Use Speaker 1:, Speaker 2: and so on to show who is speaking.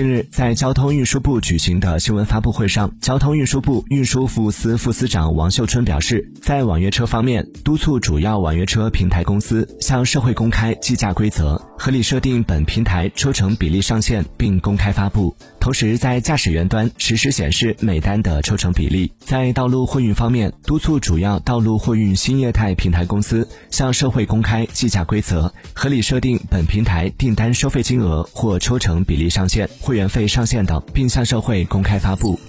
Speaker 1: 近日，在交通运输部举行的新闻发布会上，交通运输部运输服务司副司长王秀春表示，在网约车方面，督促主要网约车平台公司向社会公开计价规则，合理设定本平台抽成比例上限，并公开发布。同时，在驾驶员端实时显示每单的抽成比例。在道路货运方面，督促主要道路货运新业态平台公司向社会公开计价规则，合理设定本平台订单收费金额或抽成比例上限。会员费上限等，并向社会公开发布。